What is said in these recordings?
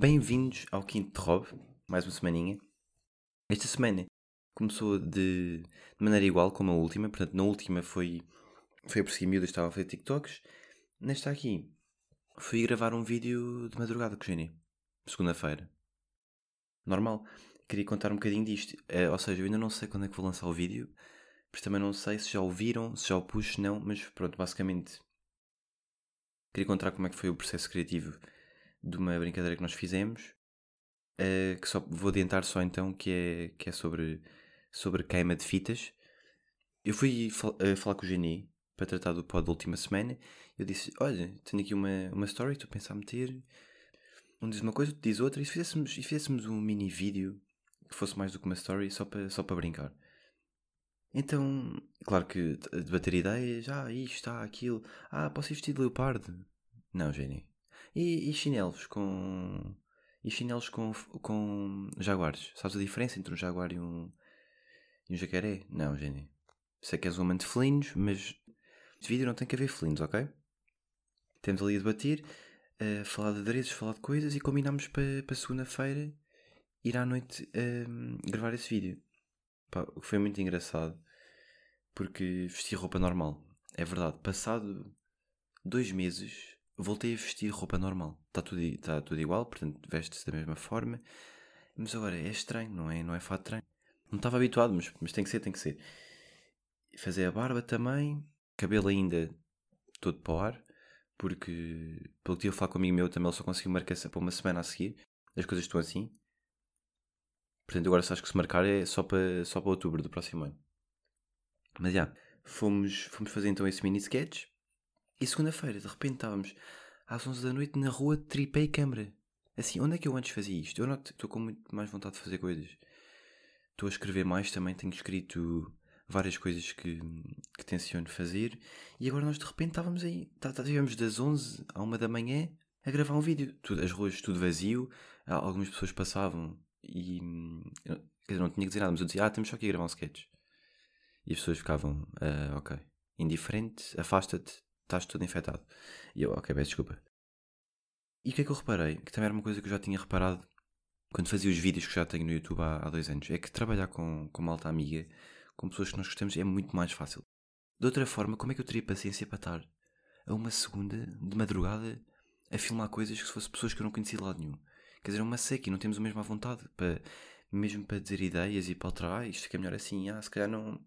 Bem-vindos ao Quinto Rob, mais uma semaninha. Esta semana começou de, de maneira igual como a última, portanto, na última foi, foi a perseguir miúdas, estava a fazer TikToks. Nesta aqui, fui gravar um vídeo de madrugada com o Geni, segunda-feira. Normal. Queria contar um bocadinho disto, eh, ou seja, eu ainda não sei quando é que vou lançar o vídeo, mas também não sei se já o viram, se já o pus, não, mas pronto, basicamente queria contar como é que foi o processo criativo de uma brincadeira que nós fizemos, uh, que só vou adiantar só então que é, que é sobre, sobre queima de fitas. Eu fui fal uh, falar com o Geni para tratar do pod da última semana. Eu disse: Olha, tenho aqui uma, uma story, estou a pensar meter. Um diz uma coisa, outro diz outra, e se fizéssemos, e fizéssemos um mini vídeo que fosse mais do que uma story, só para, só para brincar. Então, claro que debater ideias, ah, isto, está, aquilo, ah, posso ir vestido de leopardo? Não, Geni, e, e chinelos com. E chinelos com, com jaguares. Sabes a diferença entre um jaguar e um, e um jacaré? Não, Jenny. Sei que és um amante de felinos, mas este vídeo não tem que haver felinos, ok? Temos ali a debater, a falar de adereços, falar de coisas e combinámos para, para segunda-feira ir à noite um, gravar esse vídeo. Pá, o que foi muito engraçado porque vesti roupa normal. É verdade, passado dois meses voltei a vestir roupa normal. Está tudo, está tudo igual, portanto veste-se da mesma forma. Mas agora é estranho, não é? Não é fato estranho. Não estava habituado, mas, mas tem que ser, tem que ser. Fazer a barba também, cabelo ainda todo para o ar, porque pelo que a falar com amigo meu também ele só conseguiu marcar para uma semana a seguir. As coisas estão assim. Portanto, agora só acho que se marcar é só para, só para outubro do próximo ano. Mas já, fomos, fomos fazer então esse mini sketch e segunda-feira, de repente estávamos às 11 da noite na rua, tripei câmara. Assim, onde é que eu antes fazia isto? Eu não estou com muito mais vontade de fazer coisas. Estou a escrever mais também, tenho escrito várias coisas que, que tenciono fazer. E agora nós de repente estávamos aí, tá, tá, estivemos das 11 à 1 da manhã a gravar um vídeo. Tudo, as ruas tudo vazio, algumas pessoas passavam e. Quer dizer, não tinha que dizer nada, mas eu dizia, ah, temos só aqui a gravar um sketch. E as pessoas ficavam, ah, ok, indiferente, afasta-te, estás todo infectado. E eu, ok, peço desculpa. E o que é que eu reparei? Que também era uma coisa que eu já tinha reparado quando fazia os vídeos que já tenho no YouTube há, há dois anos. É que trabalhar com, com uma alta amiga, com pessoas que nós gostamos, é muito mais fácil. De outra forma, como é que eu teria paciência para estar a uma segunda de madrugada a filmar coisas que se fossem pessoas que eu não conhecia de lado nenhum? Quer dizer, é uma seca e não temos a mesma vontade para, mesmo para dizer ideias e para alterar, ah, isto fica melhor assim, ah, se calhar não,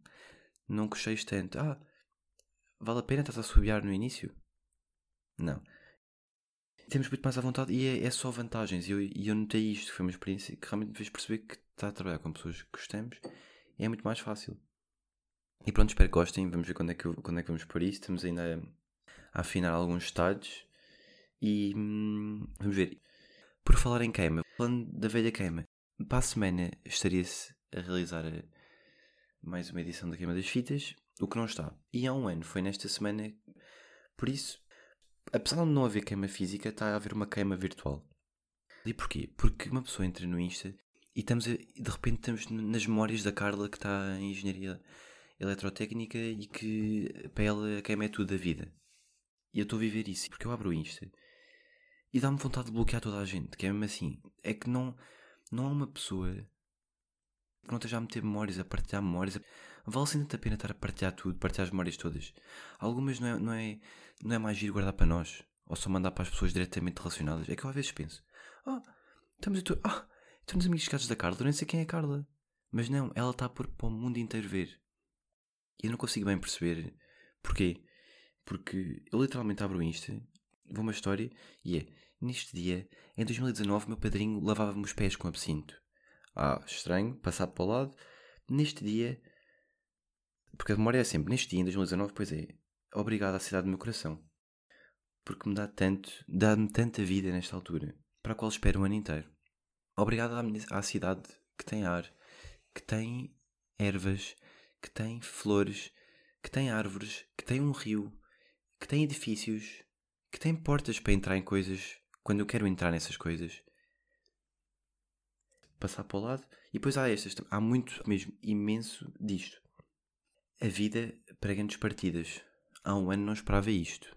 não cocheis tanto, ah, Vale a pena estás a subiar no início? Não. Temos muito mais à vontade e é, é só vantagens. E eu, eu notei isto, foi uma experiência que realmente me fez perceber que está a trabalhar com pessoas que gostamos é muito mais fácil. E pronto, espero que gostem. Vamos ver quando é que, quando é que vamos por isso. Estamos ainda a, afinar alguns estádios. E hum, vamos ver. Por falar em queima, falando da velha queima, para a semana estaria-se a realizar mais uma edição da Queima das Fitas o que não está. E há um ano, foi nesta semana. Por isso, apesar de não haver queima física, está a haver uma queima virtual. E porquê? Porque uma pessoa entra no Insta e estamos a, de repente estamos nas memórias da Carla que está em engenharia eletrotécnica e que para ela a queima é tudo da vida. E eu estou a viver isso, porque eu abro o Insta e dá-me vontade de bloquear toda a gente, que é mesmo assim. É que não, não há uma pessoa que não esteja a meter memórias, a partilhar memórias. A vale sim tanto a pena estar a partilhar tudo, partilhar as memórias todas. Algumas não é, não é, não é mais giro guardar para nós, ou só mandar para as pessoas diretamente relacionadas. É que eu às vezes penso, ah, estamos, a ah, estamos amigos casos da Carla, eu nem sei quem é a Carla. Mas não, ela está por para o mundo inteiro ver. E eu não consigo bem perceber porquê. Porque eu literalmente abro o Insta, vou uma história e é, neste dia, em 2019, meu padrinho lavava-me os pés com absinto. Ah, estranho, passar para o lado. Neste dia, porque a memória é sempre, neste dia, em 2019, pois é, obrigado à cidade do meu coração. Porque me dá tanto, dá-me tanta vida nesta altura, para a qual espero o ano inteiro. Obrigado à, minha, à cidade que tem ar, que tem ervas, que tem flores, que tem árvores, que tem um rio, que tem edifícios, que tem portas para entrar em coisas quando eu quero entrar nessas coisas. Passar para o lado. E depois há estas. Há muito mesmo imenso disto. A vida prega-nos partidas. Há um ano não esperava isto.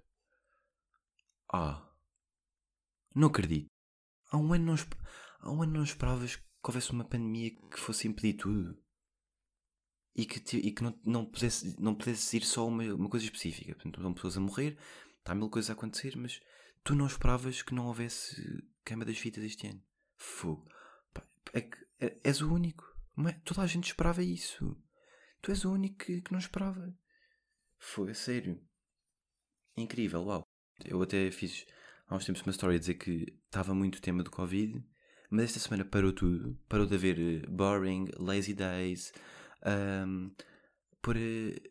Ah. Não acredito. há um ano não, há um ano não esperavas que houvesse uma pandemia que fosse impedir tudo. E que, te, e que não, não, pudesse, não pudesse ir só uma, uma coisa específica. Portanto, estão pessoas a morrer, está mil coisas a acontecer, mas tu não esperavas que não houvesse queima das fitas este ano. Fogo. É é, és o único. É? Toda a gente esperava isso. Tu és o único que, que não esperava. Foi, a sério. Incrível, uau. Eu até fiz há uns tempos uma história a dizer que estava muito tema do Covid, mas esta semana parou tudo. Parou de haver eh, boring, lazy days, um, pôr, eh,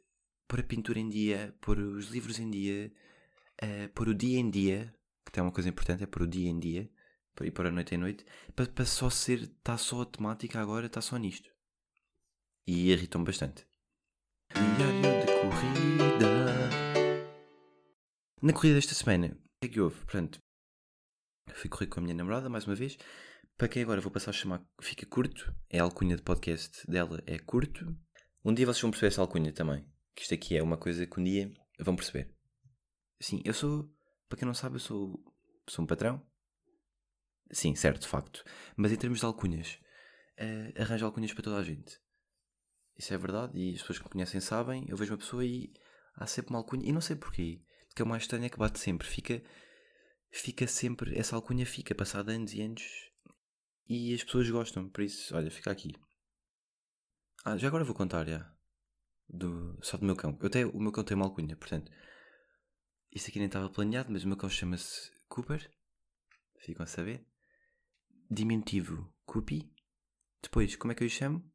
pôr a pintura em dia, pôr os livros em dia, uh, pôr o dia em dia, que é uma coisa importante, é pôr o dia em dia, e pôr a noite em noite, para, para só ser, está só a temática agora, está só nisto. E irritou-me bastante. Diário de corrida. Na corrida desta semana, o que é que houve? Portanto, fui correr com a minha namorada mais uma vez. Para quem agora vou passar a chamar Fica Curto, é a alcunha de podcast dela, é curto. Um dia vocês vão perceber essa alcunha também. Que isto aqui é uma coisa que um dia vão perceber. Sim, eu sou, para quem não sabe, eu sou, sou um patrão. Sim, certo, de facto. Mas em termos de alcunhas, uh, arranjo alcunhas para toda a gente. Isso é verdade e as pessoas que me conhecem sabem. Eu vejo uma pessoa e há sempre uma alcunha. E não sei porquê. Porque é o mais estranho é que bate sempre. Fica, fica sempre. Essa alcunha fica passada anos e anos. E as pessoas gostam. Por isso, olha, fica aqui. Ah, já agora vou contar, já. Do, só do meu cão. Eu tenho, o meu cão tem uma alcunha, portanto. Isso aqui nem estava planeado, mas o meu cão chama-se Cooper. Ficam a saber. Diminutivo, Coopi. Depois, como é que eu o chamo?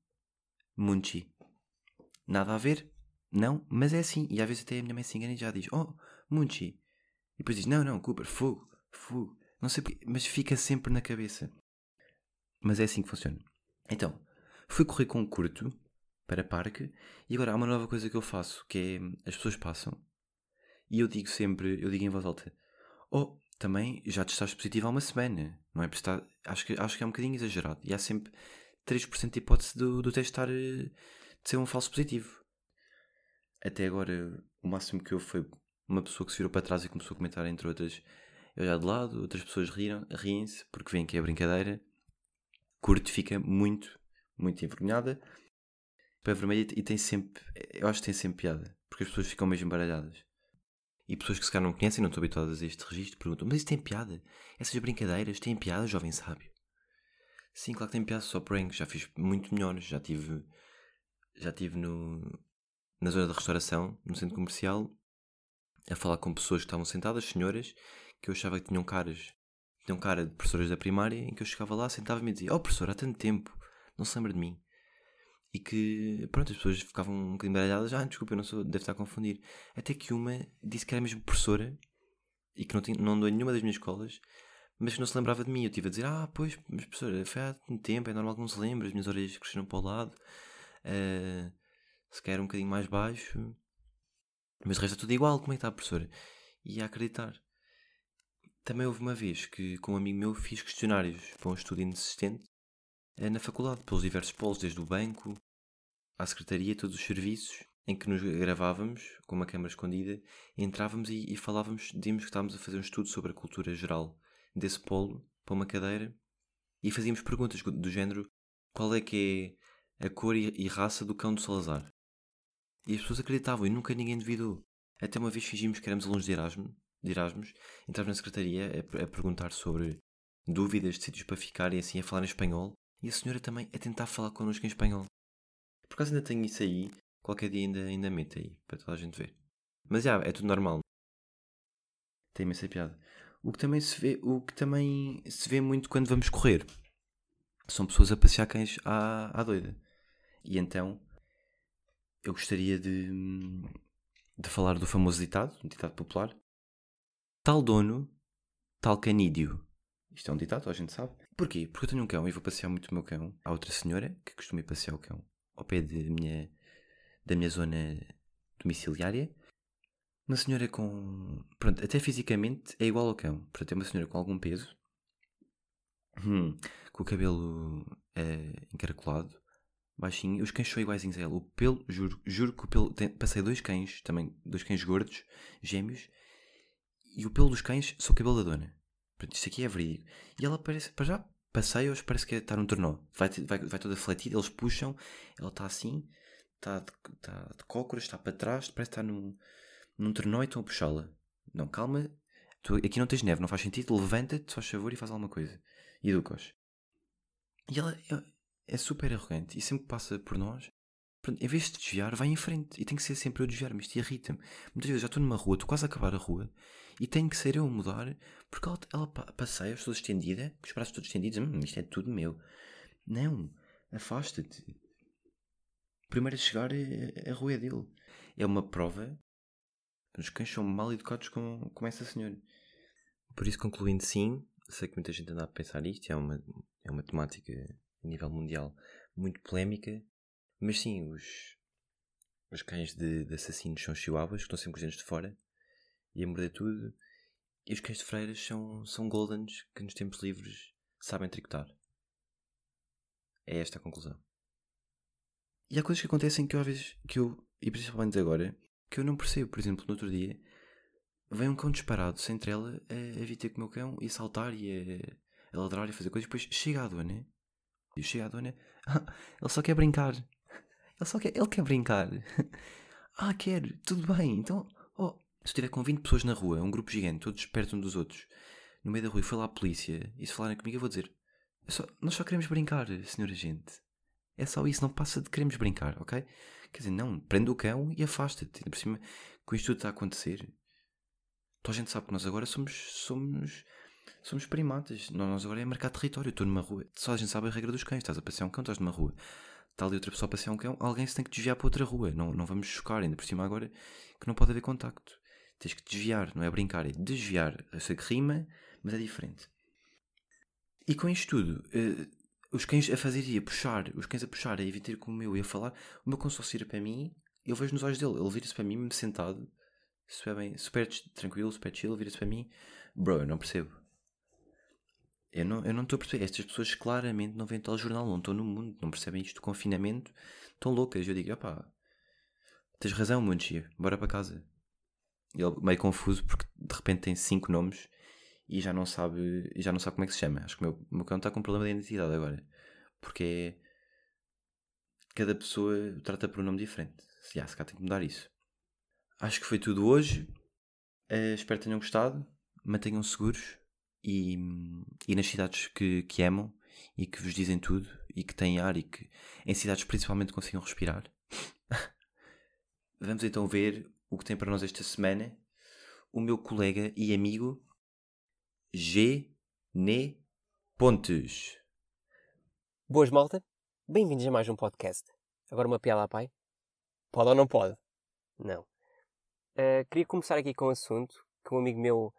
Munchi. Nada a ver? Não, mas é assim. E às vezes até a minha mãe se engana e já diz: Oh, Munchi. E depois diz: Não, não, Cooper, fogo, fogo. Não sei porquê, mas fica sempre na cabeça. Mas é assim que funciona. Então, fui correr com um curto para parque e agora há uma nova coisa que eu faço que é as pessoas passam e eu digo sempre, eu digo em voz alta: Oh, também já te estás positivo há uma semana, não é? Estar, acho, que, acho que é um bocadinho exagerado. E há sempre 3% de hipótese do, do teste estar, eh, de ser um falso positivo. Até agora, o máximo que houve foi uma pessoa que se virou para trás e começou a comentar, entre outras, eu já de lado, outras pessoas riram, riem-se porque veem que é brincadeira. Curto fica muito, muito envergonhada. Pé vermelho e tem sempre, eu acho que tem sempre piada, porque as pessoas ficam mesmo embaralhadas. E pessoas que se calhar não conhecem, não estão habituadas a este registro, perguntam: Mas isso tem piada? Essas brincadeiras têm piada, jovem sábio? Sim, claro que tem piada, só pranks. Já fiz muito melhores. Já tive, já tive no, na zona de restauração, no centro comercial, a falar com pessoas que estavam sentadas, senhoras, que eu achava que tinham caras, tinham cara de professoras da primária, em que eu chegava lá, sentava-me e dizia: Oh, professor, há tanto tempo, não se lembra de mim. E que, pronto, as pessoas ficavam um bocadinho baralhadas. Ah, desculpa, eu não sou, deve estar a confundir. Até que uma disse que era mesmo professora e que não, tinha, não andou em nenhuma das minhas escolas mas que não se lembrava de mim. Eu estive a dizer, ah, pois, mas professora, foi há tempo, é normal que não se lembre, as minhas orelhas cresceram para o lado, uh, se calhar um bocadinho mais baixo, mas o resto é tudo igual, como é que está, professora? E a acreditar. Também houve uma vez que, com um amigo meu, fiz questionários para um estudo inexistente uh, na faculdade, pelos diversos polos, desde o banco à secretaria, todos os serviços, em que nos gravávamos com uma câmara escondida, entrávamos e, e falávamos, dizíamos que estávamos a fazer um estudo sobre a cultura geral desse polo para uma cadeira e fazíamos perguntas do género qual é que é a cor e raça do cão do Salazar. E as pessoas acreditavam e nunca ninguém duvidou. Até uma vez fingimos que éramos alunos de Erasmus, de Erasmus entrámos na secretaria a, a perguntar sobre dúvidas de sítios para ficar e assim a falar em espanhol e a senhora também a tentar falar connosco em espanhol. Por acaso ainda tenho isso aí, qualquer dia ainda, ainda meto aí, para toda a gente ver. Mas já, é tudo normal. Tem imensa piada. O que também se vê, o que também se vê muito quando vamos correr são pessoas a passear cães à, à doida. E então eu gostaria de, de falar do famoso ditado, um ditado popular. Tal dono, tal canídeo. Isto é um ditado, a gente sabe. Porquê? Porque eu tenho um cão e vou passear muito o meu cão. Há outra senhora que costuma ir passear o cão ao pé de minha, da minha zona domiciliária uma senhora com. Pronto, até fisicamente é igual ao cão. Portanto, é uma senhora com algum peso, hum, com o cabelo é, encaracolado, baixinho. Os cães são iguaizinhos a ela. O pelo, juro, juro que o pelo. Tem, passei dois cães, também, dois cães gordos, gêmeos, e o pelo dos cães são o cabelo da dona. Pronto, isto aqui é verídico. E ela parece, para já, passeios, parece que está num tornó. Vai, vai, vai toda fletida, eles puxam, ela está assim, está de, está de cócoras, está para trás, parece que está num, num tornó e estão a puxá-la. Não, calma, tu, aqui não tens neve, não faz sentido, levanta-te, faz favor e faz alguma coisa. E educa-os. E ela é, é super arrogante e sempre passa por nós Pronto, em vez de desviar, vai em frente. E tem que ser sempre eu desviar-me. Isto irrita-me. Muitas vezes já estou numa rua, estou quase a acabar a rua, e tenho que ser eu a mudar, porque ela, ela passeia, estou estendida, com os braços todos estendidos, hum, isto é tudo meu. Não, afasta-te. Primeiro a chegar, a, a rua é dele. É uma prova. Os cães são mal educados com, com essa senhora. Por isso, concluindo, sim, sei que muita gente anda a pensar nisto, é uma, é uma temática a nível mundial muito polémica, mas sim, os, os cães de, de assassinos são chihuahuas, que estão sempre com os dentes de fora e a morder tudo. E os cães de freiras são, são goldens que nos tempos livres sabem tricotar. É esta a conclusão. E há coisas que acontecem que eu às vezes, que eu, e principalmente agora, que eu não percebo. Por exemplo, no outro dia, vem um cão disparado sem trela a, a vir ter com o meu cão e a saltar e a, a ladrar e a fazer coisas. Depois chega a dona. E chega a dona. ele só quer brincar. Ele só quer, ele quer brincar. ah, quer, tudo bem. Então, oh, se estiver com 20 pessoas na rua, um grupo gigante, todos perto um dos outros, no meio da rua e foi lá a polícia, e se falarem comigo, eu vou dizer: só, Nós só queremos brincar, senhora gente. É só isso, não passa de queremos brincar, ok? Quer dizer, não, prende o cão e afasta-te. Por cima, com isto tudo está a acontecer, toda a gente sabe que nós agora somos, somos, somos primatas. Nós agora é marcar território. Estou numa rua, só a gente sabe a regra dos cães. Estás a passear um cão, estás numa rua está ali outra pessoa a passear um cão, alguém se tem que desviar para outra rua. Não, não vamos chocar, ainda por cima agora que não pode haver contacto. Tens que desviar, não é brincar, é desviar. Eu sei que rima, mas é diferente. E com isto tudo, uh, os cães a fazer e a puxar, os cães a puxar, a evitar com o meu e a falar, o meu se vira para mim, eu vejo nos olhos dele, ele vira-se para mim, sentado, super bem, super tranquilo, super chill, vira-se para mim, bro, eu não percebo. Eu não, eu não estou a perceber. Estas pessoas claramente não veem telejornal, não estão no mundo, não percebem isto do confinamento, estão loucas. Eu digo, opá, tens razão, Munchia, bora para casa. Ele meio confuso porque de repente tem cinco nomes e já não sabe, já não sabe como é que se chama. Acho que o meu, meu cão está com um problema de identidade agora. Porque é, cada pessoa trata por um nome diferente. Já, se cá tem que mudar isso. Acho que foi tudo hoje. Uh, espero que tenham gostado. Mantenham seguros e, e nas cidades que, que amam e que vos dizem tudo e que têm ar e que em cidades principalmente consigam respirar. Vamos então ver o que tem para nós esta semana o meu colega e amigo G. Ne Pontes. Boas, malta. Bem-vindos a mais um podcast. Agora uma piada pai? Pode ou não pode? Não. Uh, queria começar aqui com um assunto que um amigo meu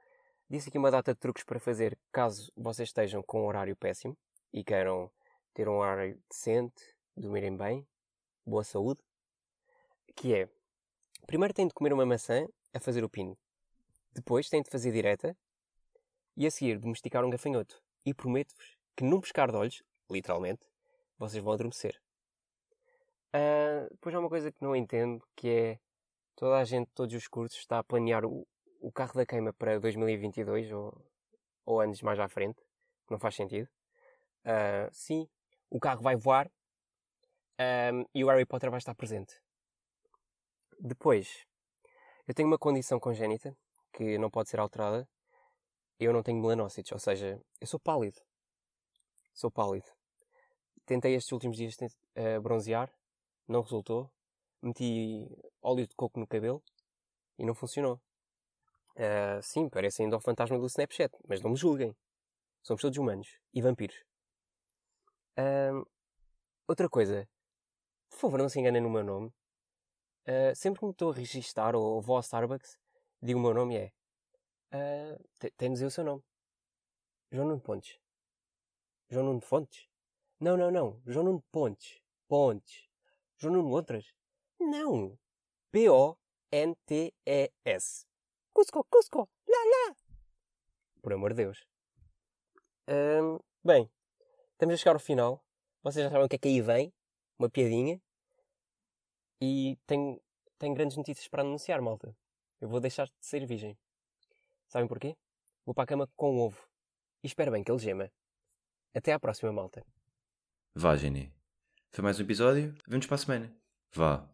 Disse aqui uma data de truques para fazer caso vocês estejam com um horário péssimo e queiram ter um horário decente, dormirem bem, boa saúde. Que é, primeiro têm de comer uma maçã a fazer o pino. Depois têm de fazer direta e a seguir domesticar um gafanhoto. E prometo-vos que num pescar de olhos, literalmente, vocês vão adormecer. Uh, depois há uma coisa que não entendo, que é toda a gente, todos os cursos, está a planear o, o carro da queima para 2022 ou, ou anos mais à frente, não faz sentido. Uh, sim, o carro vai voar um, e o Harry Potter vai estar presente. Depois, eu tenho uma condição congénita que não pode ser alterada. Eu não tenho melanócitos, ou seja, eu sou pálido. Sou pálido. Tentei estes últimos dias uh, bronzear, não resultou. Meti óleo de coco no cabelo e não funcionou. Uh, sim, parece ainda o fantasma do Snapchat, mas não me julguem. Somos todos humanos e vampiros. Uh, outra coisa, por favor, não se enganem no meu nome. Uh, sempre que me estou a registar ou vou ao Starbucks, digo o meu nome e é. Uh, tem dizer o seu nome: João Nuno Pontes. João Nuno Fontes? Não, não, não. João Nuno Pontes. Pontes. João Nuno Outras? Não. P-O-N-T-E-S. Cusco, Cusco, lá, lá. Por amor de Deus. Bem, estamos a chegar ao final. Vocês já sabem o que é que aí vem. Uma piadinha. E tenho, tenho grandes notícias para anunciar, malta. Eu vou deixar de ser virgem. Sabem porquê? Vou para a cama com um ovo. e espero bem que ele gema. Até à próxima, malta. Vá, Geni. Foi mais um episódio. Vemos para a semana. Vá.